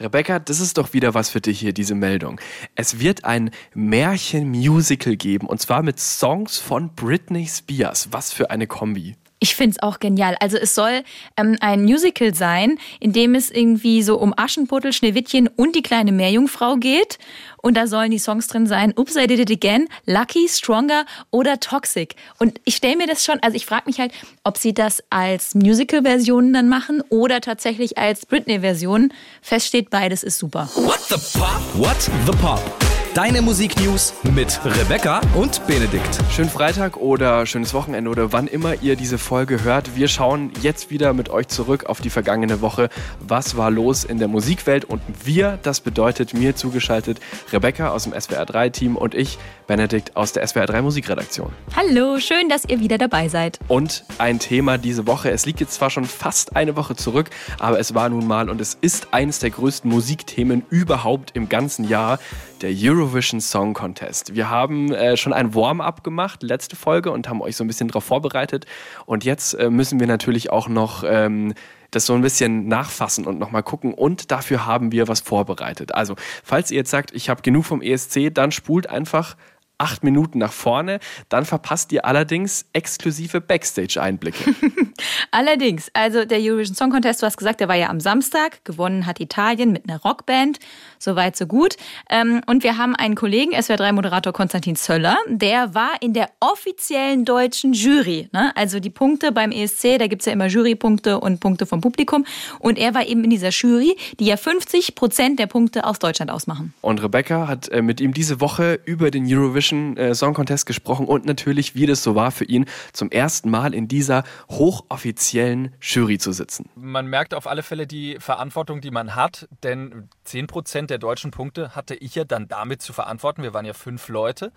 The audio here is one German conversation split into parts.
Rebecca, das ist doch wieder was für dich hier, diese Meldung. Es wird ein Märchen-Musical geben und zwar mit Songs von Britney Spears. Was für eine Kombi. Ich finde es auch genial. Also es soll ähm, ein Musical sein, in dem es irgendwie so um Aschenputtel, Schneewittchen und die kleine Meerjungfrau geht. Und da sollen die Songs drin sein, Oops, I Did It Again, Lucky, Stronger oder Toxic. Und ich stelle mir das schon, also ich frage mich halt, ob sie das als Musical-Version dann machen oder tatsächlich als Britney-Version. Feststeht, beides ist super. What the Pop? What the Pop? Deine Musiknews mit Rebecca und Benedikt. Schönen Freitag oder schönes Wochenende oder wann immer ihr diese Folge hört. Wir schauen jetzt wieder mit euch zurück auf die vergangene Woche. Was war los in der Musikwelt? Und wir, das bedeutet mir zugeschaltet Rebecca aus dem SWR3-Team und ich, Benedikt aus der SWR3 Musikredaktion. Hallo, schön, dass ihr wieder dabei seid. Und ein Thema diese Woche. Es liegt jetzt zwar schon fast eine Woche zurück, aber es war nun mal und es ist eines der größten Musikthemen überhaupt im ganzen Jahr der Eurovision Song Contest. Wir haben äh, schon ein Warm-up gemacht, letzte Folge, und haben euch so ein bisschen darauf vorbereitet. Und jetzt äh, müssen wir natürlich auch noch ähm, das so ein bisschen nachfassen und nochmal gucken. Und dafür haben wir was vorbereitet. Also, falls ihr jetzt sagt, ich habe genug vom ESC, dann spult einfach acht Minuten nach vorne. Dann verpasst ihr allerdings exklusive Backstage-Einblicke. allerdings, also der Eurovision Song Contest, du hast gesagt, der war ja am Samstag. Gewonnen hat Italien mit einer Rockband. Soweit, so gut. Ähm, und wir haben einen Kollegen, SWR3-Moderator Konstantin Zöller, der war in der offiziellen deutschen Jury. Ne? Also die Punkte beim ESC, da gibt es ja immer Jurypunkte und Punkte vom Publikum. Und er war eben in dieser Jury, die ja 50 Prozent der Punkte aus Deutschland ausmachen. Und Rebecca hat äh, mit ihm diese Woche über den Eurovision äh, Song Contest gesprochen und natürlich, wie das so war für ihn, zum ersten Mal in dieser hochoffiziellen Jury zu sitzen. Man merkt auf alle Fälle die Verantwortung, die man hat, denn 10% der deutschen Punkte hatte ich ja dann damit zu verantworten. Wir waren ja fünf Leute.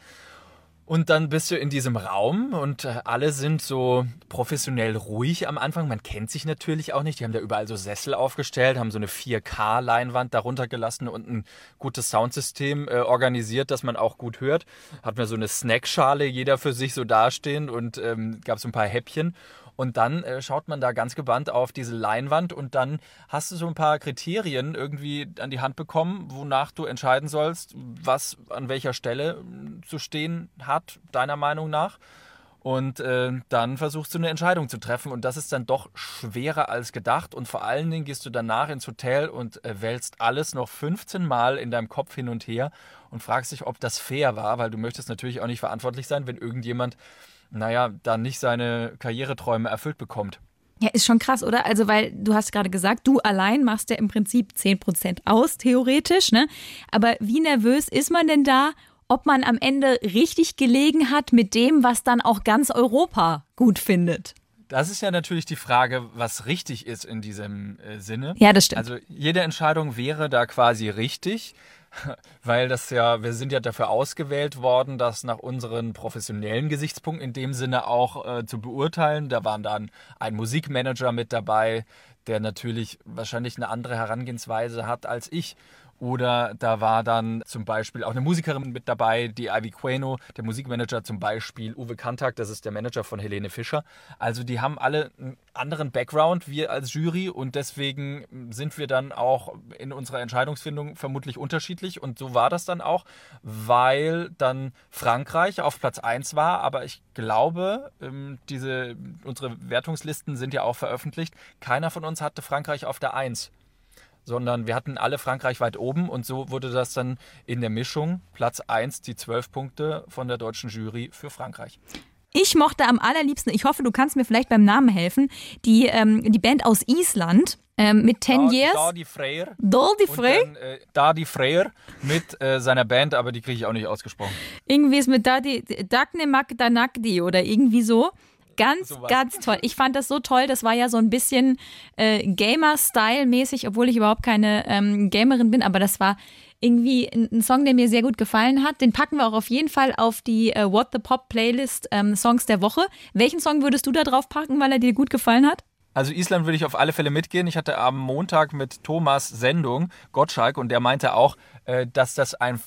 Und dann bist du in diesem Raum und äh, alle sind so professionell ruhig am Anfang. Man kennt sich natürlich auch nicht. Die haben da überall so Sessel aufgestellt, haben so eine 4K-Leinwand darunter gelassen und ein gutes Soundsystem äh, organisiert, dass man auch gut hört. Hatten wir so eine Snackschale, jeder für sich so dastehen und ähm, gab so ein paar Häppchen. Und dann äh, schaut man da ganz gebannt auf diese Leinwand und dann hast du so ein paar Kriterien irgendwie an die Hand bekommen, wonach du entscheiden sollst, was an welcher Stelle äh, zu stehen hat, deiner Meinung nach. Und äh, dann versuchst du eine Entscheidung zu treffen. Und das ist dann doch schwerer als gedacht. Und vor allen Dingen gehst du danach ins Hotel und äh, wälzt alles noch 15 Mal in deinem Kopf hin und her und fragst dich, ob das fair war, weil du möchtest natürlich auch nicht verantwortlich sein, wenn irgendjemand naja, dann nicht seine Karriereträume erfüllt bekommt. Ja, ist schon krass, oder? Also, weil du hast gerade gesagt, du allein machst ja im Prinzip 10% aus, theoretisch, ne? Aber wie nervös ist man denn da, ob man am Ende richtig gelegen hat mit dem, was dann auch ganz Europa gut findet? Das ist ja natürlich die Frage, was richtig ist in diesem äh, Sinne. Ja, das stimmt. Also jede Entscheidung wäre da quasi richtig. weil das ja, wir sind ja dafür ausgewählt worden, das nach unseren professionellen Gesichtspunkten in dem Sinne auch äh, zu beurteilen. Da waren dann ein Musikmanager mit dabei, der natürlich wahrscheinlich eine andere Herangehensweise hat als ich. Oder da war dann zum Beispiel auch eine Musikerin mit dabei, die Ivy Queno, der Musikmanager zum Beispiel Uwe Kantak, das ist der Manager von Helene Fischer. Also die haben alle einen anderen Background, wir als Jury und deswegen sind wir dann auch in unserer Entscheidungsfindung vermutlich unterschiedlich. Und so war das dann auch, weil dann Frankreich auf Platz 1 war, aber ich glaube, ähm, diese, unsere Wertungslisten sind ja auch veröffentlicht, keiner von uns hatte Frankreich auf der 1 sondern wir hatten alle Frankreich weit oben und so wurde das dann in der Mischung Platz 1, die 12 Punkte von der deutschen Jury für Frankreich. Ich mochte am allerliebsten, ich hoffe, du kannst mir vielleicht beim Namen helfen, die, ähm, die Band aus Island. Ähm, mit 10 Years. Dardi Freyr. Dardi Freyr? Äh, Dardi Freyr mit äh, seiner Band, aber die kriege ich auch nicht ausgesprochen. Irgendwie ist mit Dardi, Dagne Magdanagdi oder irgendwie so. Ganz, so ganz toll. Ich fand das so toll. Das war ja so ein bisschen äh, Gamer-Style-mäßig, obwohl ich überhaupt keine ähm, Gamerin bin, aber das war irgendwie ein, ein, Song, der mir sehr gut gefallen hat. Den packen wir auch auf jeden Fall auf die äh, What the Pop Playlist ähm, Songs der Woche. Welchen Song würdest du da drauf packen, weil er dir gut gefallen hat? Also Island würde ich auf alle Fälle mitgehen. Ich hatte am Montag mit Thomas Sendung, Gottschalk, und der meinte auch, äh, dass das ein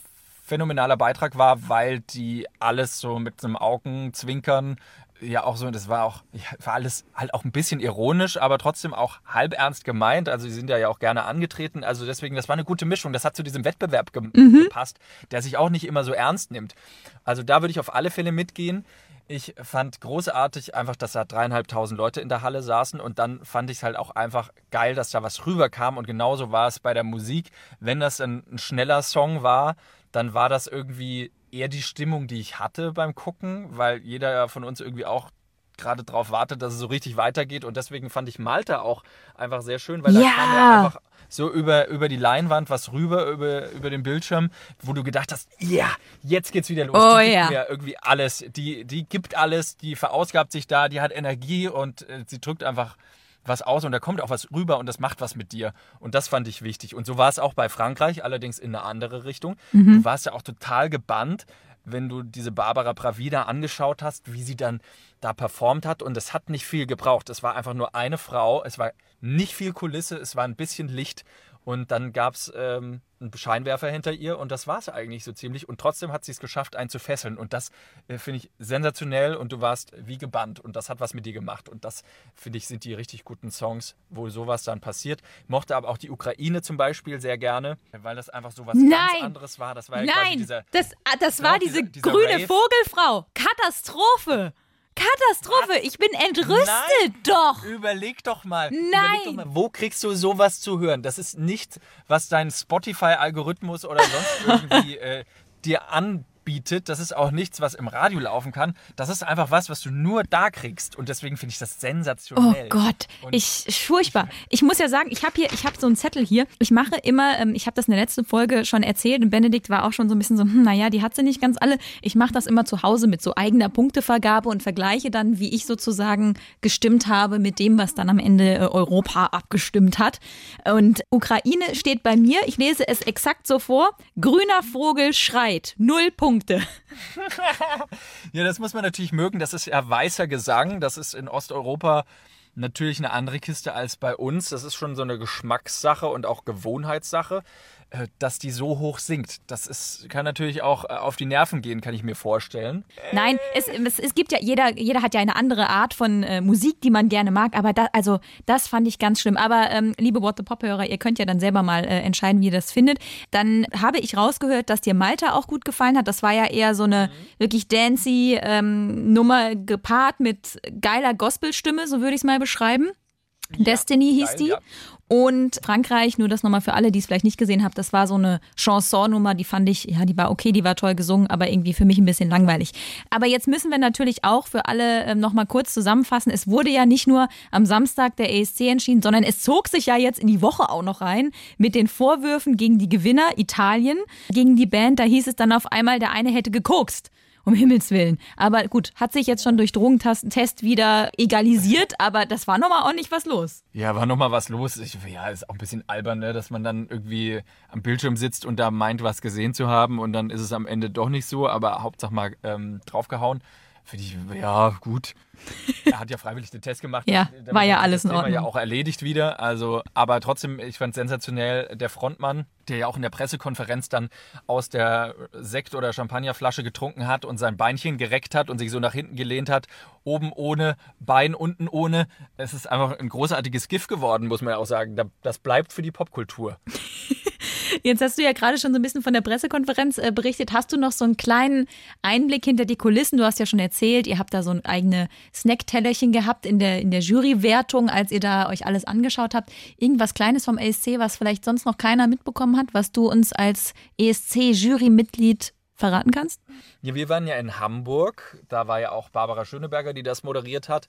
phänomenaler Beitrag war, weil die alles so mit einem Augenzwinkern ja auch so, das war auch, war alles halt auch ein bisschen ironisch, aber trotzdem auch halb ernst gemeint. Also sie sind ja auch gerne angetreten. Also deswegen, das war eine gute Mischung. Das hat zu diesem Wettbewerb ge mhm. gepasst, der sich auch nicht immer so ernst nimmt. Also da würde ich auf alle Fälle mitgehen. Ich fand großartig einfach, dass da dreieinhalbtausend Leute in der Halle saßen und dann fand ich es halt auch einfach geil, dass da was rüberkam und genauso war es bei der Musik. Wenn das ein, ein schneller Song war, dann war das irgendwie eher die Stimmung, die ich hatte beim Gucken, weil jeder von uns irgendwie auch gerade darauf wartet, dass es so richtig weitergeht. Und deswegen fand ich Malta auch einfach sehr schön, weil ja. da kam ja einfach so über, über die Leinwand was rüber, über, über den Bildschirm, wo du gedacht hast, ja, yeah, jetzt geht's wieder los. Oh, die ja. gibt irgendwie alles. Die, die gibt alles, die verausgabt sich da, die hat Energie und äh, sie drückt einfach was aus und da kommt auch was rüber und das macht was mit dir. Und das fand ich wichtig. Und so war es auch bei Frankreich, allerdings in eine andere Richtung. Mhm. Du warst ja auch total gebannt, wenn du diese Barbara Bravida angeschaut hast, wie sie dann da performt hat. Und es hat nicht viel gebraucht. Es war einfach nur eine Frau. Es war nicht viel Kulisse, es war ein bisschen Licht. Und dann gab es ähm, einen Scheinwerfer hinter ihr und das war es eigentlich so ziemlich. Und trotzdem hat sie es geschafft, einen zu fesseln. Und das äh, finde ich sensationell und du warst wie gebannt und das hat was mit dir gemacht. Und das finde ich sind die richtig guten Songs, wo sowas dann passiert. Mochte aber auch die Ukraine zum Beispiel sehr gerne, weil das einfach so was Nein. ganz anderes war. Das war ja Nein, dieser, das, das war diese dieser grüne Rave. Vogelfrau. Katastrophe. Katastrophe. Ich bin entrüstet. Nein. Doch. Überleg doch mal. Nein. Doch mal, wo kriegst du sowas zu hören? Das ist nicht, was dein Spotify-Algorithmus oder sonst irgendwie äh, dir anbietet. Das ist auch nichts, was im Radio laufen kann. Das ist einfach was, was du nur da kriegst. Und deswegen finde ich das Oh sensationell. Gott, Und ich furchtbar. Ich muss ja sagen, ich habe hier, ich habe so einen Zettel hier. Ich mache immer, ähm, ich habe das in der letzten Folge schon erzählt und Benedikt war auch schon so ein bisschen so, hm, naja, die hat sie nicht ganz alle. Ich mache das immer zu Hause mit so eigener Punktevergabe und vergleiche dann, wie ich sozusagen gestimmt habe mit dem, was dann am Ende äh, Europa abgestimmt hat. Und Ukraine steht bei mir, ich lese es exakt so vor, grüner Vogel schreit, null Punkte. Ja, das muss man natürlich mögen. Das ist ja weißer Gesang. Das ist in Osteuropa natürlich eine andere Kiste als bei uns. Das ist schon so eine Geschmackssache und auch Gewohnheitssache, dass die so hoch singt. Das ist, kann natürlich auch äh, auf die Nerven gehen, kann ich mir vorstellen. Nein, es, es, es gibt ja, jeder, jeder hat ja eine andere Art von äh, Musik, die man gerne mag, aber da, also das fand ich ganz schlimm. Aber ähm, liebe What the Pop-Hörer, ihr könnt ja dann selber mal äh, entscheiden, wie ihr das findet. Dann habe ich rausgehört, dass dir Malta auch gut gefallen hat. Das war ja eher so eine wirklich dancy ähm, Nummer gepaart mit geiler Gospelstimme, so würde ich es mal beschreiben. Destiny hieß geil, die. ja. Und Frankreich, nur das nochmal für alle, die es vielleicht nicht gesehen haben, das war so eine Chanson-Nummer, die fand ich, ja, die war okay, die war toll gesungen, aber irgendwie für mich ein bisschen langweilig. Aber jetzt müssen wir natürlich auch für alle ähm, nochmal kurz zusammenfassen. Es wurde ja nicht nur am Samstag der ESC entschieden, sondern es zog sich ja jetzt in die Woche auch noch rein mit den Vorwürfen gegen die Gewinner Italien, gegen die Band. Da hieß es dann auf einmal, der eine hätte gekokst. Um Himmels Willen. Aber gut, hat sich jetzt schon durch Drogentest wieder egalisiert, aber das war nochmal ordentlich was los. Ja, war nochmal was los. Ich, ja, ist auch ein bisschen albern, ne, dass man dann irgendwie am Bildschirm sitzt und da meint, was gesehen zu haben und dann ist es am Ende doch nicht so, aber Hauptsache mal ähm, draufgehauen. Finde ich, ja, gut. Er hat ja freiwillig den Test gemacht. Ja, war ja alles das in Thema ja Ordnung. auch erledigt wieder. Also, aber trotzdem, ich fand sensationell der Frontmann, der ja auch in der Pressekonferenz dann aus der Sekt- oder Champagnerflasche getrunken hat und sein Beinchen gereckt hat und sich so nach hinten gelehnt hat. Oben ohne, Bein unten ohne. Es ist einfach ein großartiges Gift geworden, muss man ja auch sagen. Da- Das bleibt für die Popkultur. Jetzt hast du ja gerade schon so ein bisschen von der Pressekonferenz äh, berichtet. Hast du noch so einen kleinen Einblick hinter die Kulissen? Du hast ja schon erzählt, ihr habt da so ein eigene Snacktellerchen gehabt in der, in der Jurywertung, als ihr da euch alles angeschaut habt. Irgendwas Kleines vom ESC, was vielleicht sonst noch keiner mitbekommen hat, was du uns als ESC-Jurymitglied verraten kannst? Ja, wir waren ja in Hamburg. Da war ja auch Barbara Schöneberger, die das moderiert hat.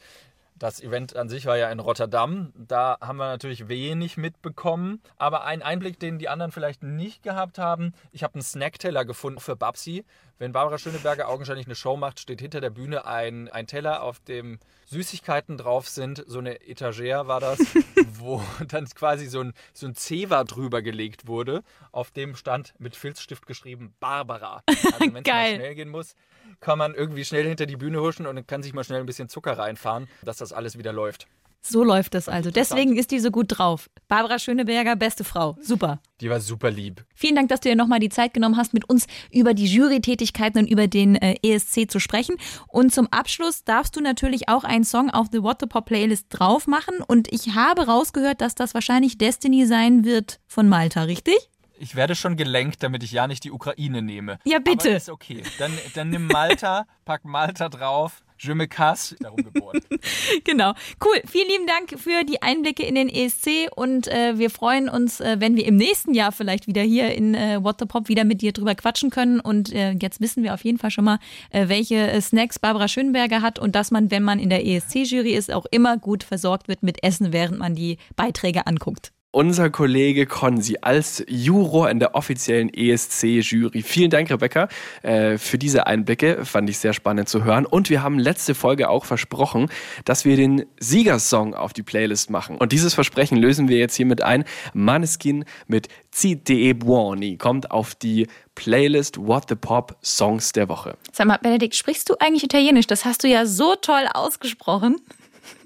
Das Event an sich war ja in Rotterdam. Da haben wir natürlich wenig mitbekommen. Aber ein Einblick, den die anderen vielleicht nicht gehabt haben. Ich habe einen Snackteller gefunden für Babsi. Wenn Barbara Schöneberger augenscheinlich eine Show macht, steht hinter der Bühne ein, ein Teller, auf dem Süßigkeiten drauf sind. So eine Etagere war das, wo dann quasi so ein, so ein Zewa drüber gelegt wurde. Auf dem stand mit Filzstift geschrieben Barbara. Also wenn es mal schnell gehen muss, kann man irgendwie schnell hinter die Bühne huschen und kann sich mal schnell ein bisschen Zucker reinfahren, dass das alles wieder läuft. So läuft das also. Deswegen ist die so gut drauf. Barbara Schöneberger, beste Frau. Super. Die war super lieb. Vielen Dank, dass du dir nochmal die Zeit genommen hast, mit uns über die Jury-Tätigkeiten und über den äh, ESC zu sprechen. Und zum Abschluss darfst du natürlich auch einen Song auf The What the Pop Playlist drauf machen. Und ich habe rausgehört, dass das wahrscheinlich Destiny sein wird von Malta, richtig? Ich werde schon gelenkt, damit ich ja nicht die Ukraine nehme. Ja, bitte. Aber ist okay. Dann, dann nimm Malta, pack Malta drauf. Je me casse, darum geboren. genau. Cool. Vielen lieben Dank für die Einblicke in den ESC und äh, wir freuen uns, äh, wenn wir im nächsten Jahr vielleicht wieder hier in äh, What the Pop wieder mit dir drüber quatschen können. Und äh, jetzt wissen wir auf jeden Fall schon mal, äh, welche äh, Snacks Barbara Schönberger hat und dass man, wenn man in der ESC-Jury ist, auch immer gut versorgt wird mit Essen, während man die Beiträge anguckt unser Kollege Konzi als Juror in der offiziellen ESC-Jury. Vielen Dank, Rebecca, äh, für diese Einblicke. Fand ich sehr spannend zu hören. Und wir haben letzte Folge auch versprochen, dass wir den Siegersong auf die Playlist machen. Und dieses Versprechen lösen wir jetzt hiermit ein. Maneskin mit Zide Buoni kommt auf die Playlist What the Pop Songs der Woche. Sag mal, Benedikt, sprichst du eigentlich Italienisch? Das hast du ja so toll ausgesprochen.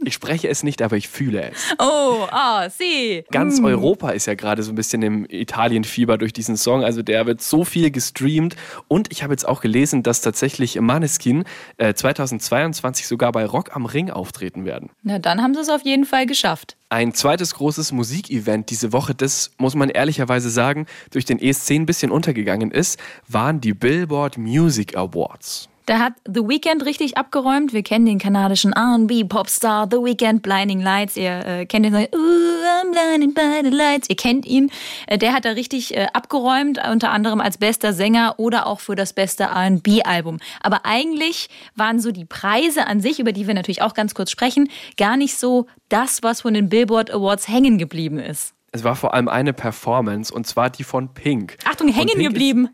Ich spreche es nicht, aber ich fühle es. Oh, ah, oh, sie. Ganz mm. Europa ist ja gerade so ein bisschen im Italienfieber durch diesen Song. Also der wird so viel gestreamt. Und ich habe jetzt auch gelesen, dass tatsächlich Maneskin äh, 2022 sogar bei Rock am Ring auftreten werden. Na, dann haben sie es auf jeden Fall geschafft. Ein zweites großes Musikevent diese Woche, das muss man ehrlicherweise sagen, durch den ESC ein bisschen untergegangen ist, waren die Billboard Music Awards. Da hat The Weeknd richtig abgeräumt. Wir kennen den kanadischen R&B-Popstar The Weeknd, Blinding Lights. Ihr äh, kennt den, Ooh, I'm blinded by the lights. Ihr kennt ihn. Äh, der hat da richtig äh, abgeräumt, unter anderem als bester Sänger oder auch für das beste R&B-Album. Aber eigentlich waren so die Preise an sich, über die wir natürlich auch ganz kurz sprechen, gar nicht so das, was von den Billboard Awards hängen geblieben ist. Es war vor allem eine Performance und zwar die von Pink. Achtung, hängen geblieben.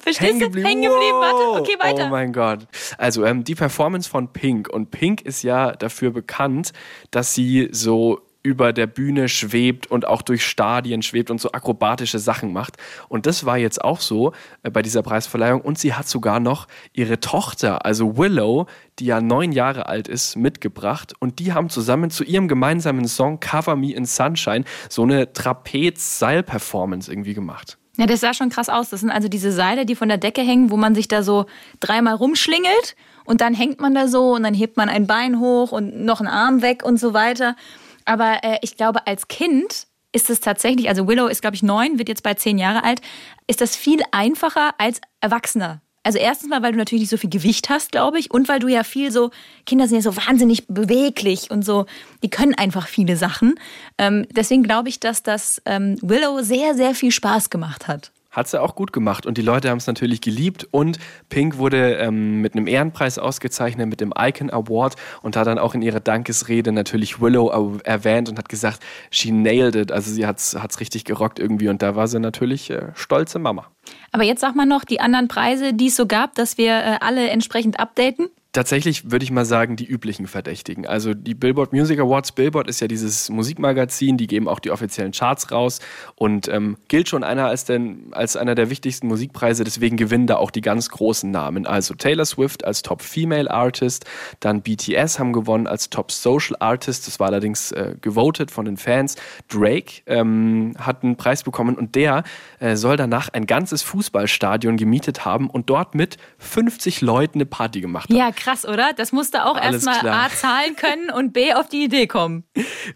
Verstehst hängen geblieben. Hängen geblieben. Warte, okay, weiter. Oh mein Gott. Also ähm, die Performance von Pink und Pink ist ja dafür bekannt, dass sie so über der Bühne schwebt und auch durch Stadien schwebt und so akrobatische Sachen macht. Und das war jetzt auch so äh, bei dieser Preisverleihung. Und sie hat sogar noch ihre Tochter, also Willow, die ja neun Jahre alt ist, mitgebracht. Und die haben zusammen zu ihrem gemeinsamen Song Cover Me in Sunshine so eine Trapez-Seil-Performance irgendwie gemacht. Ja, das sah schon krass aus. Das sind also diese Seile, die von der Decke hängen, wo man sich da so dreimal rumschlingelt und dann hängt man da so und dann hebt man ein Bein hoch und noch einen Arm weg und so weiter. Aber äh, ich glaube, als Kind ist es tatsächlich, also Willow ist, glaube ich, neun, wird jetzt bald zehn Jahre alt, ist das viel einfacher als Erwachsener. Also erstens mal, weil du natürlich nicht so viel Gewicht hast, glaube ich, und weil du ja viel so, Kinder sind ja so wahnsinnig beweglich und so, die können einfach viele Sachen. Ähm, deswegen glaube ich, dass das ähm, Willow sehr, sehr viel Spaß gemacht hat. Hat sie auch gut gemacht und die Leute haben es natürlich geliebt und Pink wurde ähm, mit einem Ehrenpreis ausgezeichnet, mit dem Icon Award und hat dann auch in ihrer Dankesrede natürlich Willow erwähnt und hat gesagt, she nailed it, also sie hat es richtig gerockt irgendwie und da war sie natürlich äh, stolze Mama. Aber jetzt sag mal noch die anderen Preise, die es so gab, dass wir äh, alle entsprechend updaten. Tatsächlich würde ich mal sagen, die üblichen Verdächtigen. Also die Billboard Music Awards. Billboard ist ja dieses Musikmagazin, die geben auch die offiziellen Charts raus und ähm, gilt schon einer als, den, als einer der wichtigsten Musikpreise. Deswegen gewinnen da auch die ganz großen Namen. Also Taylor Swift als Top Female Artist, dann BTS haben gewonnen als Top Social Artist. Das war allerdings äh, gewotet von den Fans. Drake ähm, hat einen Preis bekommen und der äh, soll danach ein ganzes Fußballstadion gemietet haben und dort mit 50 Leuten eine Party gemacht haben. Ja, oder? Das musste auch erstmal A zahlen können und B auf die Idee kommen.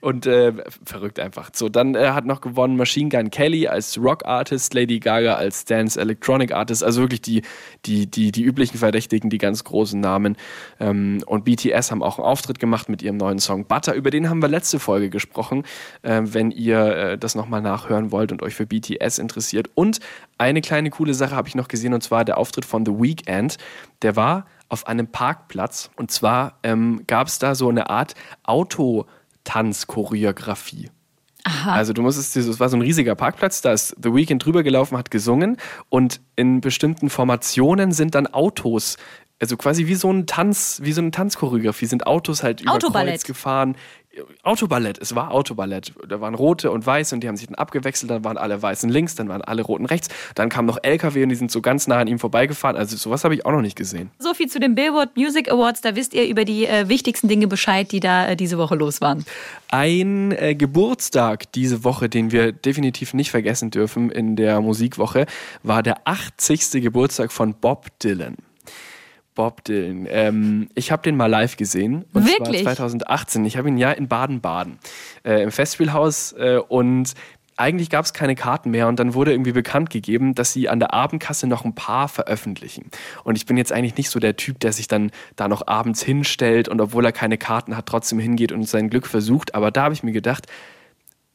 Und äh, verrückt einfach. So, dann äh, hat noch gewonnen Machine Gun Kelly als Rock Artist, Lady Gaga als Dance Electronic Artist, also wirklich die, die, die, die üblichen Verdächtigen, die ganz großen Namen. Ähm, und BTS haben auch einen Auftritt gemacht mit ihrem neuen Song Butter. Über den haben wir letzte Folge gesprochen, äh, wenn ihr äh, das nochmal nachhören wollt und euch für BTS interessiert. Und eine kleine coole Sache habe ich noch gesehen und zwar der Auftritt von The Weeknd. Der war auf einem Parkplatz. Und zwar ähm, gab es da so eine Art Autotanz-Choreografie. Aha. Also du musstest, es war so ein riesiger Parkplatz, da ist The Weeknd drüber gelaufen, hat gesungen und in bestimmten Formationen sind dann Autos also quasi wie so ein Tanz, wie so eine Tanzchoreografie sind Autos halt über. Kreuz gefahren. Autoballett, es war Autoballett. Da waren rote und weiße und die haben sich dann abgewechselt, dann waren alle weißen links, dann waren alle roten rechts, dann kam noch LKW und die sind so ganz nah an ihm vorbeigefahren. Also sowas habe ich auch noch nicht gesehen. So viel zu den Billboard Music Awards. Da wisst ihr über die äh, wichtigsten Dinge Bescheid, die da äh, diese Woche los waren. Ein äh, Geburtstag diese Woche, den wir definitiv nicht vergessen dürfen in der Musikwoche, war der 80. Geburtstag von Bob Dylan. Bob Dylan. Ähm, ich habe den mal live gesehen. Und Wirklich? zwar 2018. Ich habe ihn ja in Baden-Baden äh, im Festspielhaus äh, und eigentlich gab es keine Karten mehr und dann wurde irgendwie bekannt gegeben, dass sie an der Abendkasse noch ein paar veröffentlichen. Und ich bin jetzt eigentlich nicht so der Typ, der sich dann da noch abends hinstellt und obwohl er keine Karten hat, trotzdem hingeht und sein Glück versucht. Aber da habe ich mir gedacht,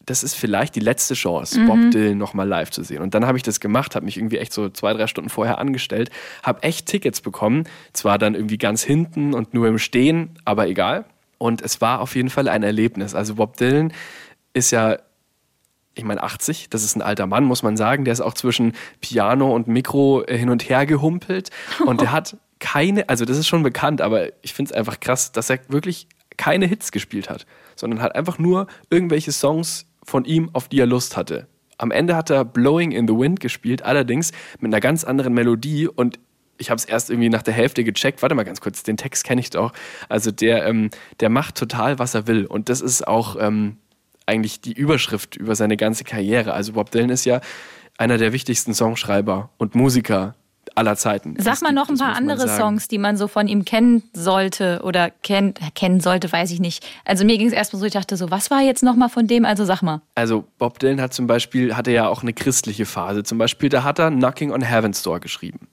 das ist vielleicht die letzte Chance, Bob Dylan nochmal live zu sehen. Und dann habe ich das gemacht, habe mich irgendwie echt so zwei, drei Stunden vorher angestellt, habe echt Tickets bekommen. Zwar dann irgendwie ganz hinten und nur im Stehen, aber egal. Und es war auf jeden Fall ein Erlebnis. Also Bob Dylan ist ja, ich meine 80, das ist ein alter Mann, muss man sagen. Der ist auch zwischen Piano und Mikro äh, hin und her gehumpelt. Und der hat keine, also das ist schon bekannt, aber ich finde es einfach krass, dass er wirklich keine Hits gespielt hat, sondern hat einfach nur irgendwelche Songs von ihm, auf die er Lust hatte. Am Ende hat er Blowing in the Wind gespielt, allerdings mit einer ganz anderen Melodie und ich habe es erst irgendwie nach der Hälfte gecheckt. Warte mal ganz kurz, den Text kenne ich doch. Also der, ähm, der macht total, was er will. Und das ist auch ähm, eigentlich die Überschrift über seine ganze Karriere. Also Bob Dylan ist ja einer der wichtigsten Songschreiber und Musiker aller Zeiten. Sag Das mal gibt- noch ein paar andere. Songs, die man so von ihm kennen sollte oder kennt, kennen sollte, weiß ich nicht. Also mir ging es erstmal so, ich dachte so, was war jetzt nochmal von dem? Also sag mal. Also Bob Dylan hat zum Beispiel, hatte ja auch eine christliche Phase. Zum Beispiel, da hat er Knocking on Heaven's Door geschrieben.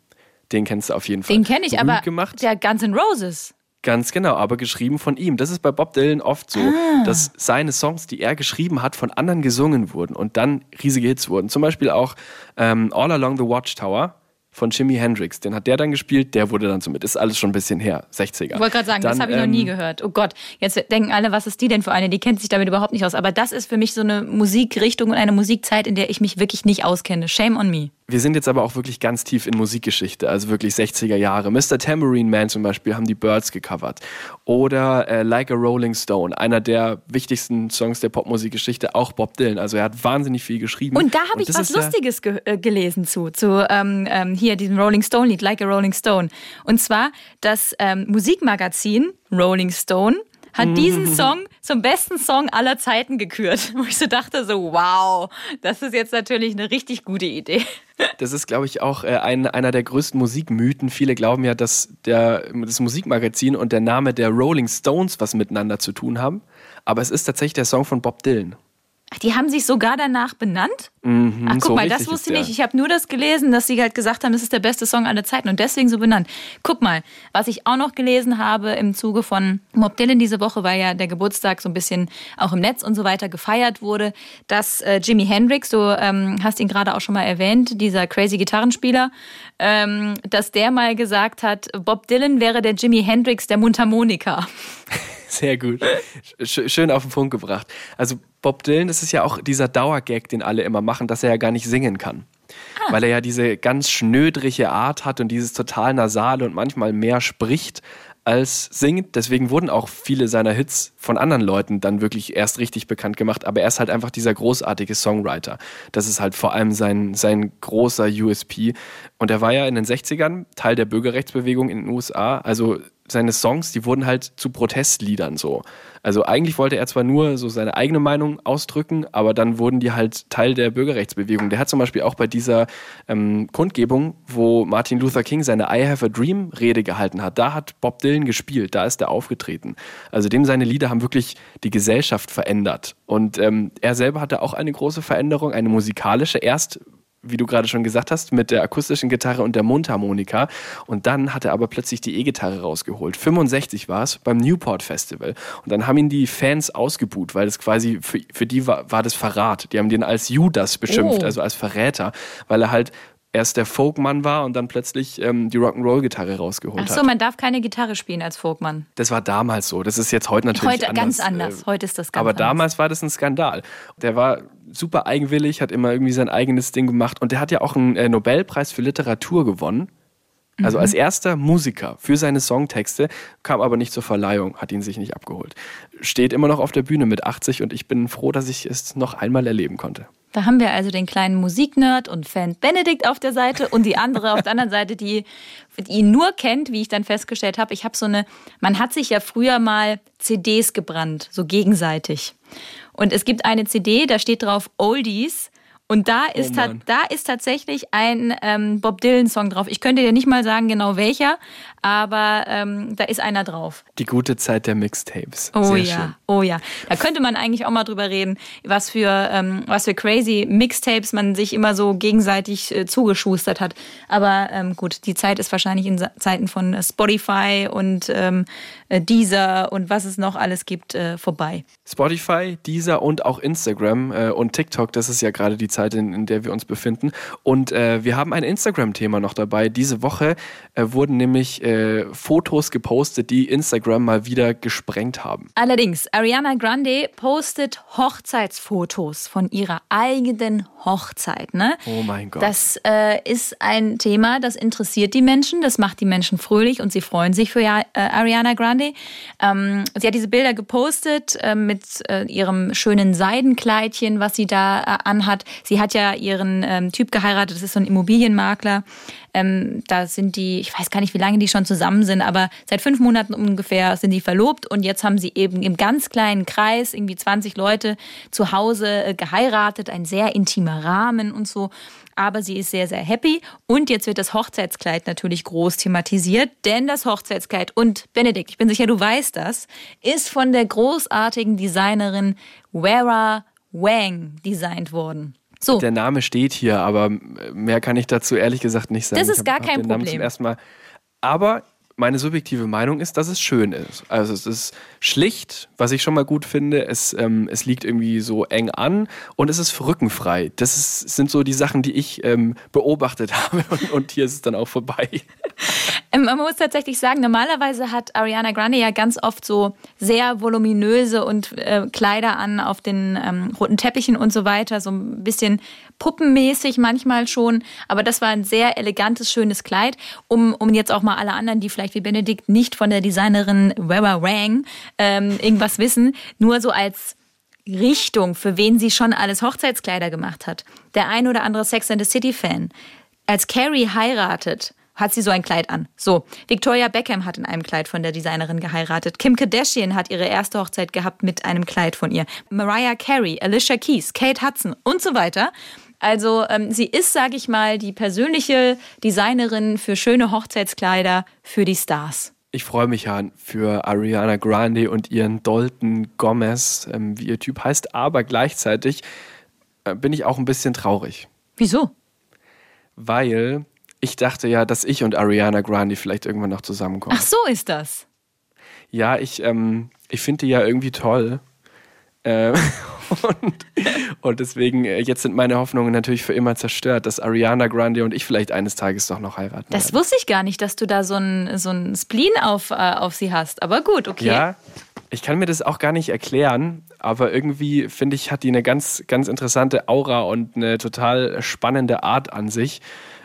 Den kennst du auf jeden Fall. Den kenne ich, Berühmt aber gemacht. der Guns N' Roses. Ganz genau, aber geschrieben von ihm. Das ist bei Bob Dylan oft so, Ah. dass seine Songs, die er geschrieben hat, von anderen gesungen wurden und dann riesige Hits wurden. Zum Beispiel auch ähm, All Along the Watchtower von Jimi Hendrix. Den hat der dann gespielt, der wurde dann so mit. Ist alles schon ein bisschen her, 60er. Ich wollte gerade sagen, das Dann, habe ich noch nie ähm, gehört. Oh Gott, jetzt denken alle, was ist die denn für eine? Die kennt sich damit überhaupt nicht aus. Aber das ist für mich so eine Musikrichtung und eine Musikzeit, in der ich mich wirklich nicht auskenne. Shame on me. Wir sind jetzt aber auch wirklich ganz tief in Musikgeschichte, also wirklich 60er Jahre. Mr. Tambourine Man zum Beispiel haben die Birds gecovert. Oder äh, Like a Rolling Stone, einer der wichtigsten Songs der Popmusikgeschichte, auch Bob Dylan. Also er hat wahnsinnig viel geschrieben. Und da habe ich was Lustiges ge äh, gelesen zu, zu ähm, ähm, hier diesem Rolling Stone Lied, Like a Rolling Stone. Und zwar das ähm, Musikmagazin Rolling Stone hat diesen Song zum besten Song aller Zeiten gekürt. Wo ich so dachte, so wow, das ist jetzt natürlich eine richtig gute Idee. Das ist, glaube ich, auch äh, ein, einer der größten Musikmythen. Viele glauben ja, dass der, das Musikmagazin und der Name der Rolling Stones was miteinander zu tun haben. Aber es ist tatsächlich der Song von Bob Dylan. Ach, Die haben sich sogar danach benannt? Mhm, Ach, guck so mal, das wusste ich nicht. Ich habe nur das gelesen, dass sie halt gesagt haben, das ist der beste Song aller Zeiten und deswegen so benannt. Guck mal, was ich auch noch gelesen habe im Zuge von Bob Dylan diese Woche, weil ja der Geburtstag so ein bisschen auch im Netz und so weiter gefeiert wurde, dass äh, Jimi Hendrix, du ähm, hast ihn gerade auch schon mal erwähnt, dieser crazy Gitarrenspieler, ähm, dass der mal gesagt hat, Bob Dylan wäre der Jimi Hendrix der Mundharmonika. Sehr gut. Sch schön auf den Punkt gebracht. Also Bob Dylan, das ist ja auch dieser Dauergag, den alle immer machen, dass er ja gar nicht singen kann. Ah. Weil er ja diese ganz schnödrige Art hat und dieses total nasale und manchmal mehr spricht als singt. Deswegen wurden auch viele seiner Hits von anderen Leuten dann wirklich erst richtig bekannt gemacht. Aber er ist halt einfach dieser großartige Songwriter. Das ist halt vor allem sein, sein großer USP. Und er war ja in den 60ern Teil der Bürgerrechtsbewegung in den USA. Also seine Songs, die wurden halt zu Protestliedern so. Also eigentlich wollte er zwar nur so seine eigene Meinung ausdrücken, aber dann wurden die halt Teil der Bürgerrechtsbewegung. Der hat zum Beispiel auch bei dieser ähm, Kundgebung, wo Martin Luther King seine I Have a Dream Rede gehalten hat, da hat Bob Dylan gespielt, da ist er aufgetreten. Also dem seine Lieder haben wirklich die Gesellschaft verändert. Und ähm, er selber hatte auch eine große Veränderung, eine musikalische. Erst wie du gerade schon gesagt hast, mit der akustischen Gitarre und der Mundharmonika. Und dann hat er aber plötzlich die E-Gitarre rausgeholt. 65 war es beim Newport Festival. Und dann haben ihn die Fans ausgebuht, weil das quasi für, für die war, war das Verrat. Die haben den als Judas beschimpft, Oh. also als Verräter, weil er halt erst der Folkmann war und dann plötzlich ähm, die Rock'n'Roll-Gitarre rausgeholt Ach so, hat. man darf keine Gitarre spielen als Folkmann. Das war damals so. Das ist jetzt heute natürlich Heute anders. ganz anders. Äh, Heute ist das ganz aber anders. damals war das ein Skandal. Der war super eigenwillig, hat immer irgendwie sein eigenes Ding gemacht und der hat ja auch einen äh, Nobelpreis für Literatur gewonnen. Also als erster Musiker für seine Songtexte, kam aber nicht zur Verleihung, hat ihn sich nicht abgeholt. Steht immer noch auf der Bühne mit 80 und ich bin froh, dass ich es noch einmal erleben konnte. Da haben wir also den kleinen Musiknerd und Fan Benedikt auf der Seite und die andere auf der anderen Seite, die, die ihn nur kennt, wie ich dann festgestellt habe. Ich habe so eine, man hat sich ja früher mal CDs gebrannt, so gegenseitig. Und es gibt eine CD, da steht drauf Oldies und da Oh ist, ta- da ist tatsächlich ein ähm, Bob Dylan-Song drauf. Ich könnte dir nicht mal sagen genau welcher, aber ähm, da ist einer drauf. Die gute Zeit der Mixtapes. Oh Sehr ja, schön. oh ja. Da könnte man eigentlich auch mal drüber reden, was für, ähm, was für crazy Mixtapes man sich immer so gegenseitig äh, zugeschustert hat. Aber ähm, gut, die Zeit ist wahrscheinlich in Zeiten von äh, Spotify und ähm, äh, Deezer und was es noch alles gibt, äh, vorbei. Spotify, Deezer und auch Instagram äh, und TikTok, das ist ja gerade die Zeit, in, in der wir uns befinden. Und äh, wir haben ein Instagram-Thema noch dabei. Diese Woche äh, wurden nämlich äh, Fotos gepostet, die Instagram mal wieder gesprengt haben. Allerdings, Ariana Grande postet Hochzeitsfotos von ihrer eigenen Hochzeit. Ne? Oh mein Gott. Das äh, ist ein Thema, das interessiert die Menschen, das macht die Menschen fröhlich und sie freuen sich für äh, Ariana Grande. Ähm, sie hat diese Bilder gepostet äh, mit äh, ihrem schönen Seidenkleidchen, was sie da äh, anhat. Sie hat ja ihren ähm, Typ geheiratet, das ist so ein Immobilienmakler. Ähm, da sind die, ich weiß gar nicht, wie lange die schon zusammen sind, aber seit fünf Monaten ungefähr sind die verlobt und jetzt haben sie eben im ganz kleinen Kreis, irgendwie 20 Leute zu Hause äh, geheiratet, ein sehr intimer Rahmen und so. Aber sie ist sehr, sehr happy. Und jetzt wird das Hochzeitskleid natürlich groß thematisiert, denn das Hochzeitskleid, und Benedikt, ich bin sicher, du weißt das, ist von der großartigen Designerin Wera Wang designt worden. So, Der Name steht hier, aber mehr kann ich dazu ehrlich gesagt nicht sagen. Das ist gar kein Namen Problem. Zum ersten Mal. Aber meine subjektive Meinung ist, dass es schön ist. Also es ist schlicht, was ich schon mal gut finde. Es, ähm, es liegt irgendwie so eng an und es ist rückenfrei. Das ist, sind so die Sachen, die ich ähm, beobachtet habe und, und hier ist es dann auch vorbei. Ähm, Man muss tatsächlich sagen, normalerweise hat Ariana Grande ja ganz oft so sehr voluminöse und äh, Kleider an auf den ähm, roten Teppichen und so weiter, so ein bisschen puppenmäßig manchmal schon. Aber das war ein sehr elegantes, schönes Kleid, um, um jetzt auch mal alle anderen, die vielleicht wie Benedikt nicht von der Designerin Vera Wang ähm, irgendwas wissen, nur so als Richtung, für wen sie schon alles Hochzeitskleider gemacht hat. Der ein oder andere Sex and the City Fan. Als Carrie heiratet, hat sie so ein Kleid an. So, Victoria Beckham hat in einem Kleid von der Designerin geheiratet. Kim Kardashian hat ihre erste Hochzeit gehabt mit einem Kleid von ihr. Mariah Carey, Alicia Keys, Kate Hudson und so weiter. Also ähm, sie ist, sage ich mal, die persönliche Designerin für schöne Hochzeitskleider für die Stars. Ich freue mich ja für Ariana Grande und ihren Dalton Gomez, ähm, wie ihr Typ heißt, aber gleichzeitig äh, bin ich auch ein bisschen traurig. Wieso? weil ich dachte ja, dass ich und Ariana Grande vielleicht irgendwann noch zusammenkommen. Ach so ist das. Ja, ich, ähm, ich finde die ja irgendwie toll. Äh, und, und deswegen, äh, jetzt sind meine Hoffnungen natürlich für immer zerstört, dass Ariana Grande und ich vielleicht eines Tages doch noch heiraten Das werden. wusste ich gar nicht, dass du da so ein, so ein Spleen auf, äh, auf sie hast. Aber gut, okay. Ja, ich kann mir das auch gar nicht erklären, aber irgendwie finde ich, hat die eine ganz, ganz interessante Aura und eine total spannende Art an sich.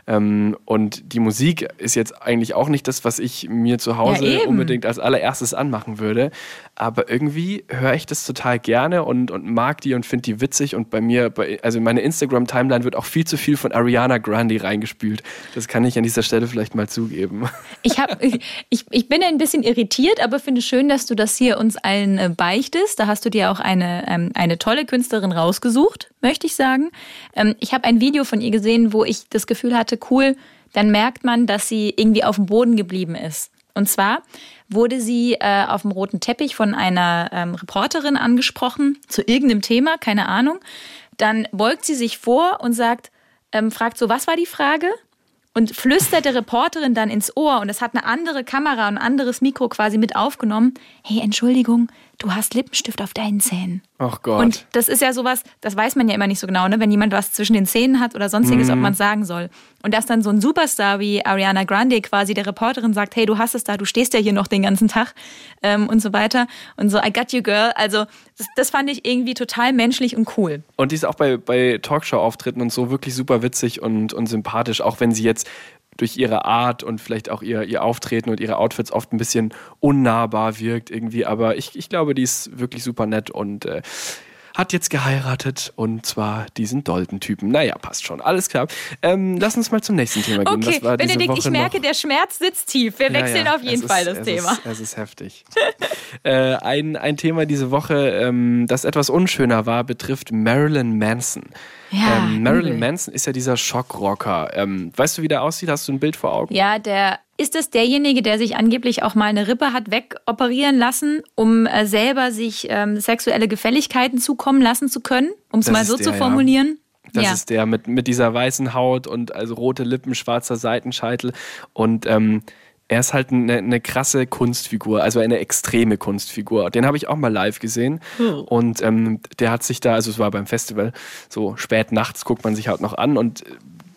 Ähm, und die Musik ist jetzt eigentlich auch nicht das, was ich mir zu Hause Ja, unbedingt als allererstes anmachen würde. Aber irgendwie höre ich das total gerne und, und mag die und finde die witzig. Und bei mir, bei, also in meine Instagram-Timeline wird auch viel zu viel von Ariana Grande reingespült. Das kann ich an dieser Stelle vielleicht mal zugeben. Ich, hab, ich, ich bin ein bisschen irritiert, aber finde schön, dass du das hier uns allen äh, beichtest. Da hast du dir auch eine, ähm, eine tolle Künstlerin rausgesucht, möchte ich sagen. Ähm, ich habe ein Video von ihr gesehen, wo ich das Gefühl hatte, cool, dann merkt man, dass sie irgendwie auf dem Boden geblieben ist. Und zwar wurde sie äh, auf dem roten Teppich von einer ähm, Reporterin angesprochen zu irgendeinem Thema, keine Ahnung. Dann beugt sie sich vor und sagt, ähm, fragt so, was war die Frage? und flüstert der Reporterin dann ins Ohr und es hat eine andere Kamera und ein anderes Mikro quasi mit aufgenommen. Hey, Entschuldigung, du hast Lippenstift auf deinen Zähnen. Ach Gott. Und das ist ja sowas, das weiß man ja immer nicht so genau, ne? wenn jemand was zwischen den Zähnen hat oder sonstiges, Mhm. ob man es sagen soll. Und dass dann so ein Superstar wie Ariana Grande quasi der Reporterin sagt, hey, du hast es da, du stehst ja hier noch den ganzen Tag ähm, und so weiter. Und so, I got you, girl. Also das, das fand ich irgendwie total menschlich und cool. Und die ist auch bei, bei Talkshow-Auftritten und so wirklich super witzig und, und sympathisch, auch wenn sie jetzt durch ihre Art und vielleicht auch ihr, ihr Auftreten und ihre Outfits oft ein bisschen unnahbar wirkt irgendwie. Aber ich, ich glaube, die ist wirklich super nett und äh, hat jetzt geheiratet und zwar diesen Dalton-Typen. Naja, passt schon. Alles klar. Ähm, lass uns mal zum nächsten Thema gehen. Okay, Benedikt, ich merke, noch... der Schmerz sitzt tief. Wir wechseln ja, auf jeden es Fall ist, das es Thema. Ist, es ist heftig. äh, ein, ein Thema diese Woche, ähm, das etwas unschöner war, betrifft Marilyn Manson. Ja, ähm, Marilyn Manson ist ja dieser Schockrocker. Ähm, weißt du, wie der aussieht? Hast du ein Bild vor Augen? Ja, der ist es derjenige, der sich angeblich auch mal eine Rippe hat wegoperieren lassen, um äh, selber sich ähm, sexuelle Gefälligkeiten zukommen lassen zu können, um es mal so der, zu formulieren? Ja. Das ja. ist der mit, mit dieser weißen Haut und also rote Lippen, schwarzer Seitenscheitel und ähm, er ist halt eine, eine, krasse Kunstfigur, also eine extreme Kunstfigur. Den habe ich auch mal live gesehen. Hm. Und ähm, der hat sich da, also es war beim Festival, so spät nachts guckt man sich halt noch an und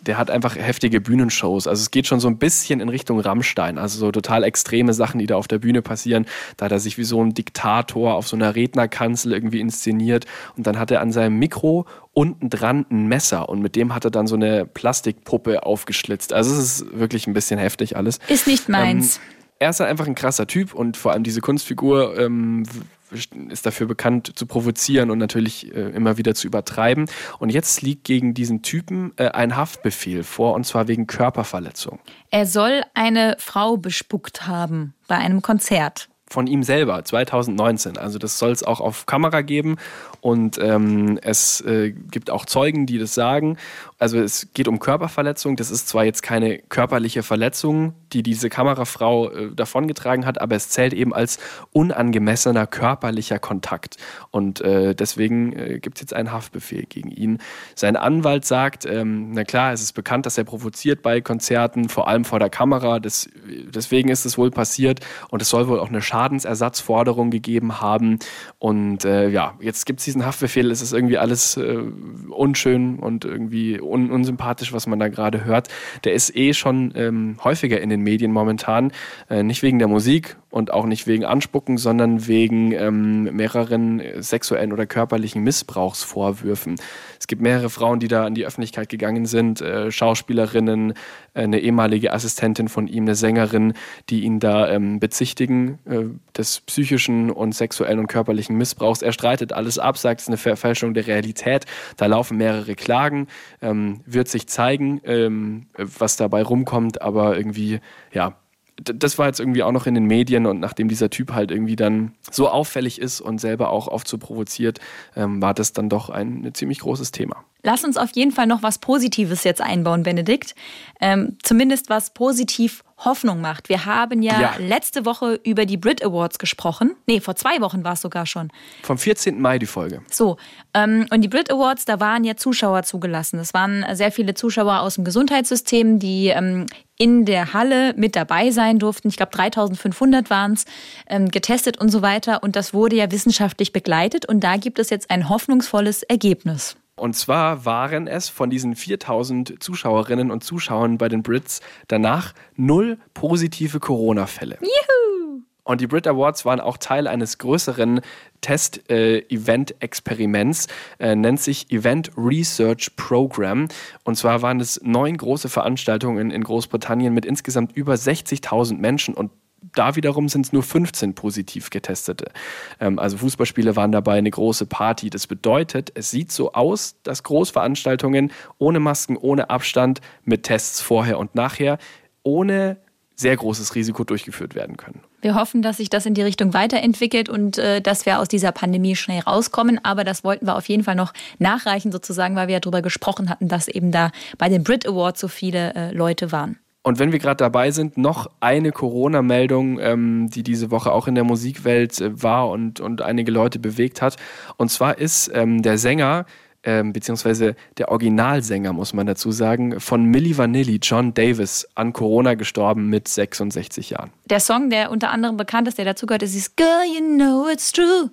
der hat einfach heftige Bühnenshows. Also es geht schon so ein bisschen in Richtung Rammstein. Also so total extreme Sachen, die da auf der Bühne passieren. Da hat er sich wie so ein Diktator auf so einer Rednerkanzel irgendwie inszeniert. Und dann hat er an seinem Mikro unten dran ein Messer und mit dem hat er dann so eine Plastikpuppe aufgeschlitzt. Also es ist wirklich ein bisschen heftig alles. Ist nicht meins. Ähm, er ist halt einfach ein krasser Typ und vor allem diese Kunstfigur ähm, ist dafür bekannt zu provozieren und natürlich äh, immer wieder zu übertreiben. Und jetzt liegt gegen diesen Typen äh, ein Haftbefehl vor, und zwar wegen Körperverletzung. Er soll eine Frau bespuckt haben bei einem Konzert von ihm selber, 2019. Also das soll es auch auf Kamera geben und ähm, es äh, gibt auch Zeugen, die das sagen. Also es geht um Körperverletzung. Das ist zwar jetzt keine körperliche Verletzung, die diese Kamerafrau äh, davongetragen hat, aber es zählt eben als unangemessener körperlicher Kontakt. Und äh, deswegen äh, gibt es jetzt einen Haftbefehl gegen ihn. Sein Anwalt sagt, ähm, na klar, es ist bekannt, dass er provoziert bei Konzerten, vor allem vor der Kamera. Das, deswegen ist es wohl passiert und es soll wohl auch eine Schade Schadensersatzforderung gegeben haben. Und äh, ja, jetzt gibt es diesen Haftbefehl. Es ist irgendwie alles äh, unschön und irgendwie un unsympathisch, was man da gerade hört. Der ist eh schon ähm, häufiger in den Medien momentan. Äh, nicht wegen der Musik und auch nicht wegen Anspucken, sondern wegen ähm, mehreren sexuellen oder körperlichen Missbrauchsvorwürfen. Es gibt mehrere Frauen, die da an die Öffentlichkeit gegangen sind, äh, Schauspielerinnen, äh, eine ehemalige Assistentin von ihm, eine Sängerin, die ihn da ähm, bezichtigen äh, des psychischen und sexuellen und körperlichen Missbrauchs. Er streitet alles ab, sagt, es ist eine Verfälschung der Realität. Da laufen mehrere Klagen, ähm, wird sich zeigen, ähm, was dabei rumkommt, aber irgendwie, ja, das war jetzt irgendwie auch noch in den Medien und nachdem dieser Typ halt irgendwie dann so auffällig ist und selber auch oft so provoziert, ähm, war das dann doch ein, ein ziemlich großes Thema. Lass uns auf jeden Fall noch was Positives jetzt einbauen, Benedikt. Ähm, zumindest was positiv Hoffnung macht. Wir haben ja, ja, letzte Woche über die Brit Awards gesprochen. Nee, vor zwei Wochen war es sogar schon. Vom 14. Mai die Folge. So, ähm, und die Brit Awards, da waren ja Zuschauer zugelassen. Es waren sehr viele Zuschauer aus dem Gesundheitssystem, die ähm, in der Halle mit dabei sein durften. Ich glaube, 3500 waren es, ähm, getestet und so weiter. Und das wurde ja wissenschaftlich begleitet. Und da gibt es jetzt ein hoffnungsvolles Ergebnis. Und zwar waren es von diesen 4000 Zuschauerinnen und Zuschauern bei den Brits danach null positive Corona-Fälle. Juhu! Und die Brit Awards waren auch Teil eines größeren Test-Event-Experiments, äh, äh, nennt sich Event Research Program. Und zwar waren es neun große Veranstaltungen in Großbritannien mit insgesamt über 60.000 Menschen und da wiederum sind es nur 15 positiv getestete. Ähm, also Fußballspiele waren dabei eine große Party. Das bedeutet, es sieht so aus, dass Großveranstaltungen ohne Masken, ohne Abstand, mit Tests vorher und nachher, ohne sehr großes Risiko durchgeführt werden können. Wir hoffen, dass sich das in die Richtung weiterentwickelt und äh, dass wir aus dieser Pandemie schnell rauskommen. Aber das wollten wir auf jeden Fall noch nachreichen, sozusagen, weil wir ja darüber gesprochen hatten, dass eben da bei den Brit Awards so viele äh, Leute waren. Und wenn wir gerade dabei sind, noch eine Corona-Meldung, ähm, die diese Woche auch in der Musikwelt äh, war und, und einige Leute bewegt hat. Und zwar ist ähm, der Sänger, ähm, beziehungsweise der Originalsänger, muss man dazu sagen, von Milli Vanilli, John Davis, an Corona gestorben mit 66 Jahren. Der Song, der unter anderem bekannt ist, der dazu gehört, ist dieses Girl, you know it's true.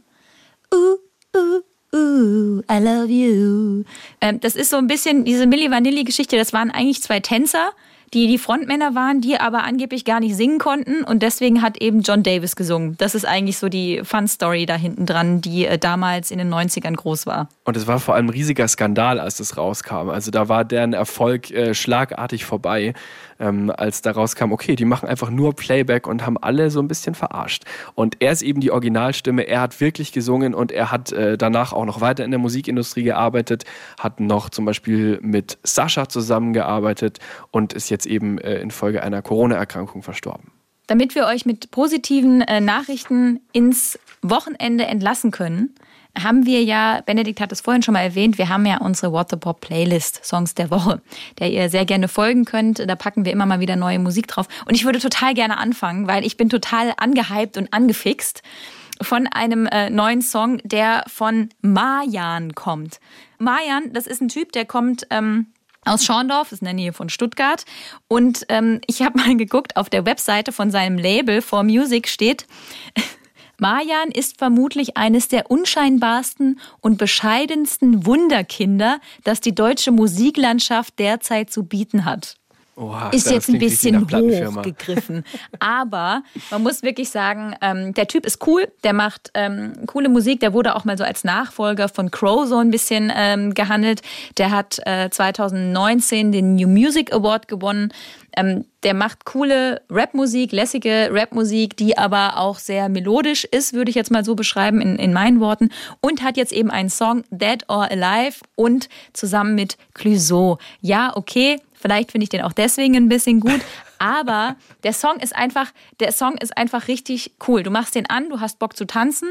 Ooh, ooh. Ooh, I love you. Ähm, das ist so ein bisschen diese Milli Vanilli-Geschichte. Das waren eigentlich zwei Tänzer, die die Frontmänner waren, die aber angeblich gar nicht singen konnten und deswegen hat eben John Davis gesungen. Das ist eigentlich so die Fun-Story da hinten dran, die äh, damals in den 90ern groß war. Und es war vor allem ein riesiger Skandal, als das rauskam. Also da war deren Erfolg äh, schlagartig vorbei ähm, als da rauskam, okay, die machen einfach nur Playback und haben alle so ein bisschen verarscht. Und er ist eben die Originalstimme, er hat wirklich gesungen und er hat äh, danach auch noch weiter in der Musikindustrie gearbeitet, hat noch zum Beispiel mit Sascha zusammengearbeitet und ist jetzt eben äh, infolge einer Corona-Erkrankung verstorben. Damit wir euch mit positiven äh, Nachrichten ins Wochenende entlassen können, haben wir ja, Benedikt hat es vorhin schon mal erwähnt, wir haben ja unsere What the Pop Playlist Songs der Woche, der ihr sehr gerne folgen könnt. Da packen wir immer mal wieder neue Musik drauf. Und ich würde total gerne anfangen, weil ich bin total angehypt und angefixt von einem äh, neuen Song, der von Marjan kommt. Marjan, das ist ein Typ, der kommt ähm, aus Schorndorf, ist in der Nähe von Stuttgart. Und ähm, ich habe mal geguckt, auf der Webseite von seinem Label For Music steht, Marjan ist vermutlich eines der unscheinbarsten und bescheidensten Wunderkinder, das die deutsche Musiklandschaft derzeit zu bieten hat. Oha, ist jetzt ein bisschen hochgegriffen. Aber man muss wirklich sagen, ähm, der Typ ist cool, der macht ähm, coole Musik, der wurde auch mal so als Nachfolger von Crow so ein bisschen ähm, gehandelt. Der hat äh, 2019 den New Music Award gewonnen. Ähm, der macht coole Rapmusik, lässige Rapmusik, die aber auch sehr melodisch ist, würde ich jetzt mal so beschreiben in, in meinen Worten. Und hat jetzt eben einen Song Dead or Alive und zusammen mit Clouseau. Ja, okay, vielleicht finde ich den auch deswegen ein bisschen gut. Aber der Song ist einfach, der Song ist einfach richtig cool. Du machst den an, du hast Bock zu tanzen.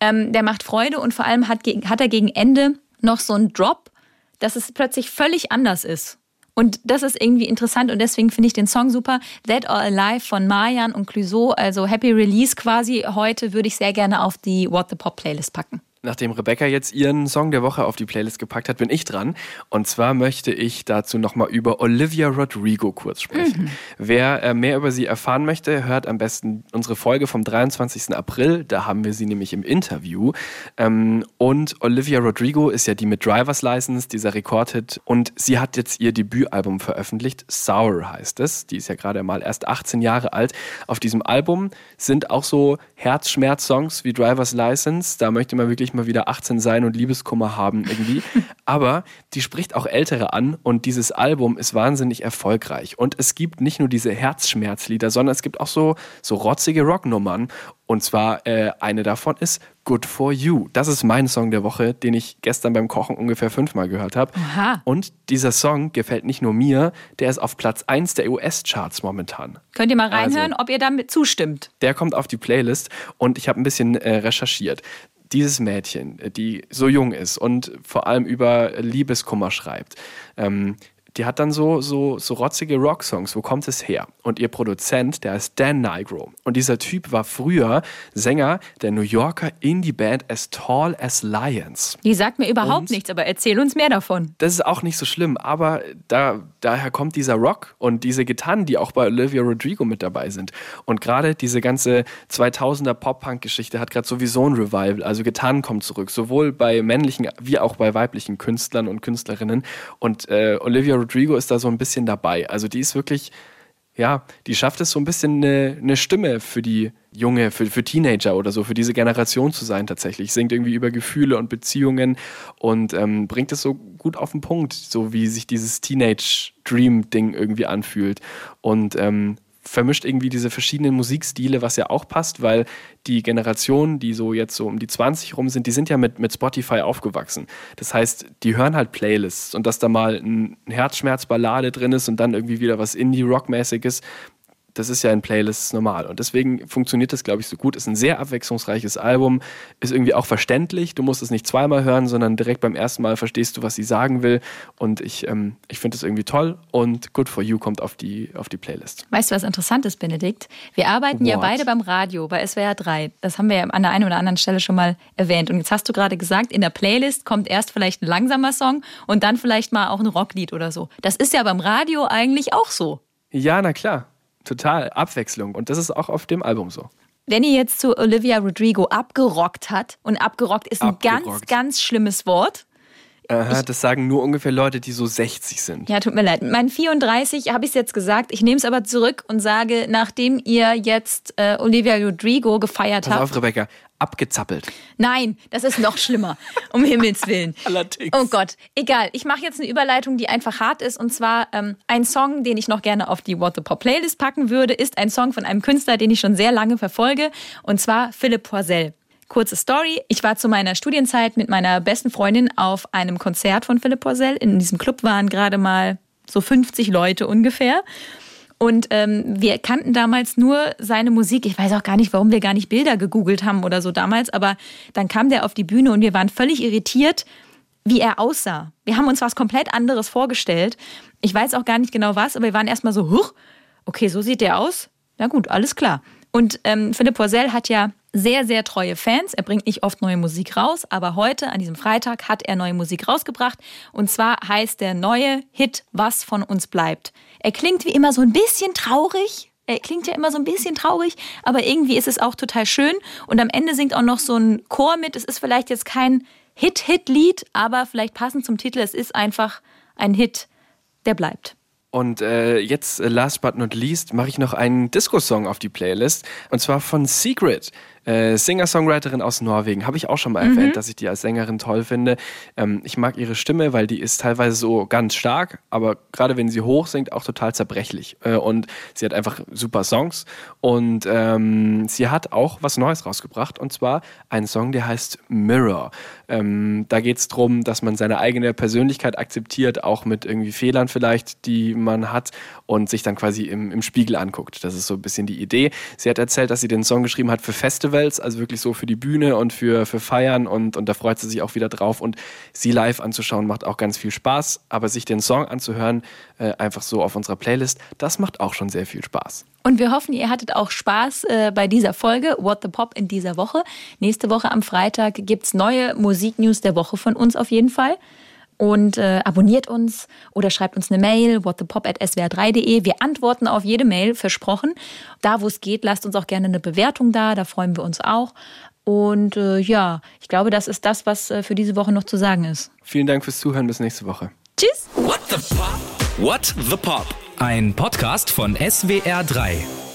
Ähm, der macht Freude und vor allem hat, hat er gegen Ende noch so einen Drop, dass es plötzlich völlig anders ist. Und das ist irgendwie interessant und deswegen finde ich den Song super. Dead or Alive von Marjan und Clouseau, also Happy Release quasi heute, würde ich sehr gerne auf die What the Pop Playlist packen. Nachdem Rebecca jetzt ihren Song der Woche auf die Playlist gepackt hat, bin ich dran. Und zwar möchte ich dazu nochmal über Olivia Rodrigo kurz sprechen. Mhm. Wer äh, mehr über sie erfahren möchte, hört am besten unsere Folge vom 23. April. Da haben wir sie nämlich im Interview. Ähm, und Olivia Rodrigo ist ja die mit Driver's License, dieser Rekordhit. Und sie hat jetzt ihr Debütalbum veröffentlicht. Sour heißt es. Die ist ja gerade mal erst 18 Jahre alt. Auf diesem Album sind auch so Herzschmerz-Songs wie Driver's License. Da möchte man wirklich mal wieder 18 sein und Liebeskummer haben irgendwie. Aber die spricht auch Ältere an und dieses Album ist wahnsinnig erfolgreich. Und es gibt nicht nur diese Herzschmerzlieder, sondern es gibt auch so, so rotzige Rocknummern. Und zwar äh, eine davon ist Good for You. Das ist mein Song der Woche, den ich gestern beim Kochen ungefähr fünfmal gehört habe. Und dieser Song gefällt nicht nur mir, der ist auf Platz 1 der US-Charts momentan. Könnt ihr mal reinhören, also, ob ihr damit zustimmt. Der kommt auf die Playlist und ich habe ein bisschen äh, recherchiert dieses Mädchen, die so jung ist und vor allem über Liebeskummer schreibt, ähm, die hat dann so, so, so rotzige Rocksongs. Wo kommt es her? Und ihr Produzent, der ist Dan Nigro. Und dieser Typ war früher Sänger der New Yorker Indie-Band As Tall as Lions. Die sagt mir überhaupt und nichts, aber erzähl uns mehr davon. Das ist auch nicht so schlimm, aber da, daher kommt dieser Rock und diese Gitarren, die auch bei Olivia Rodrigo mit dabei sind. Und gerade diese ganze 2000er Pop-Punk-Geschichte hat gerade sowieso ein Revival. Also Gitarren kommen zurück, sowohl bei männlichen wie auch bei weiblichen Künstlern und Künstlerinnen. Und äh, Olivia Rodrigo ist da so ein bisschen dabei. Also die ist wirklich, ja, die schafft es so ein bisschen eine, eine Stimme für die junge, für, für Teenager oder so, für diese Generation zu sein tatsächlich. Singt irgendwie über Gefühle und Beziehungen und ähm, bringt es so gut auf den Punkt, so wie sich dieses Teenage-Dream-Ding irgendwie anfühlt. Und ähm, vermischt irgendwie diese verschiedenen Musikstile, was ja auch passt, weil die Generationen, die so jetzt so um die 20 rum sind, die sind ja mit, mit Spotify aufgewachsen. Das heißt, die hören halt Playlists und dass da mal ein Herzschmerzballade drin ist und dann irgendwie wieder was Indie-Rock-mäßiges, das ist ja in Playlists normal. Und deswegen funktioniert das, glaube ich, so gut. Ist ein sehr abwechslungsreiches Album, ist irgendwie auch verständlich. Du musst es nicht zweimal hören, sondern direkt beim ersten Mal verstehst du, was sie sagen will. Und ich, ähm, ich finde es irgendwie toll. Und Good for You kommt auf die, auf die Playlist. Weißt du, was interessant ist, Benedikt? Wir arbeiten What? ja beide beim Radio, bei SWR 3. Das haben wir ja an der einen oder anderen Stelle schon mal erwähnt. Und jetzt hast du gerade gesagt, in der Playlist kommt erst vielleicht ein langsamer Song und dann vielleicht mal auch ein Rocklied oder so. Das ist ja beim Radio eigentlich auch so. Ja, na klar total Abwechslung. Und das ist auch auf dem Album so. Wenn ihr jetzt zu Olivia Rodrigo abgerockt hat, und abgerockt ist ein abgerockt. ganz, ganz schlimmes Wort. Aha, das sagen nur ungefähr Leute, die so 60 sind. Ja, tut mir leid. Mein 34 habe ich es jetzt gesagt. Ich nehme es aber zurück und sage, nachdem ihr jetzt äh, Olivia Rodrigo gefeiert Pass habt. auf, Rebecca, abgezappelt. Nein, das ist noch schlimmer. Um Himmels Willen. Allerdings. Oh Gott, egal. Ich mache jetzt eine Überleitung, die einfach hart ist. Und zwar ähm, ein Song, den ich noch gerne auf die What the Pop Playlist packen würde, ist ein Song von einem Künstler, den ich schon sehr lange verfolge. Und zwar Philipp Poisel. Kurze Story. Ich war zu meiner Studienzeit mit meiner besten Freundin auf einem Konzert von Philipp Poisel. In diesem Club waren gerade mal so 50 Leute ungefähr. Und ähm, wir kannten damals nur seine Musik. Ich weiß auch gar nicht, warum wir gar nicht Bilder gegoogelt haben oder so damals. Aber dann kam der auf die Bühne und wir waren völlig irritiert, wie er aussah. Wir haben uns was komplett anderes vorgestellt. Ich weiß auch gar nicht genau was, aber wir waren erstmal so, huch, okay, so sieht der aus. Na gut, alles klar. Und ähm, Philipp Poisel hat ja sehr, sehr treue Fans. Er bringt nicht oft neue Musik raus, aber heute, an diesem Freitag, hat er neue Musik rausgebracht. Und zwar heißt der neue Hit Was von uns bleibt. Er klingt wie immer so ein bisschen traurig. Er klingt ja immer so ein bisschen traurig, aber irgendwie ist es auch total schön. Und am Ende singt auch noch so ein Chor mit. Es ist vielleicht jetzt kein Hit-Hit-Lied, aber vielleicht passend zum Titel. Es ist einfach ein Hit, der bleibt. Und äh, jetzt, äh, last but not least, mache ich noch einen Disco-Song auf die Playlist. Und zwar von Secret. Äh, Singer-Songwriterin aus Norwegen. Habe ich auch schon mal Mhm. erwähnt, dass ich die als Sängerin toll finde. Ähm, ich mag ihre Stimme, weil die ist teilweise so ganz stark, aber gerade wenn sie hoch singt, auch total zerbrechlich. Äh, und sie hat einfach super Songs. Und ähm, sie hat auch was Neues rausgebracht. Und zwar einen Song, der heißt Mirror. Ähm, da geht es darum, dass man seine eigene Persönlichkeit akzeptiert, auch mit irgendwie Fehlern vielleicht, die man hat und sich dann quasi im, im Spiegel anguckt. Das ist so ein bisschen die Idee. Sie hat erzählt, dass sie den Song geschrieben hat für Festivals, also wirklich so für die Bühne und für, für Feiern und, und da freut sie sich auch wieder drauf. Und sie live anzuschauen macht auch ganz viel Spaß, aber sich den Song anzuhören, äh, einfach so auf unserer Playlist, das macht auch schon sehr viel Spaß. Und wir hoffen, ihr hattet auch Spaß äh, bei dieser Folge What the Pop in dieser Woche. Nächste Woche am Freitag gibt's neue Musiknews der Woche von uns auf jeden Fall. Und äh, abonniert uns oder schreibt uns eine Mail, whatthepop.swr3.de. Wir antworten auf jede Mail, versprochen. Da, wo es geht, lasst uns auch gerne eine Bewertung da, da freuen wir uns auch. Und äh, ja, ich glaube, das ist das, was äh, für diese Woche noch zu sagen ist. Vielen Dank fürs Zuhören, bis nächste Woche. Tschüss! What the Pop? What the Pop? Ein Podcast von SWR3.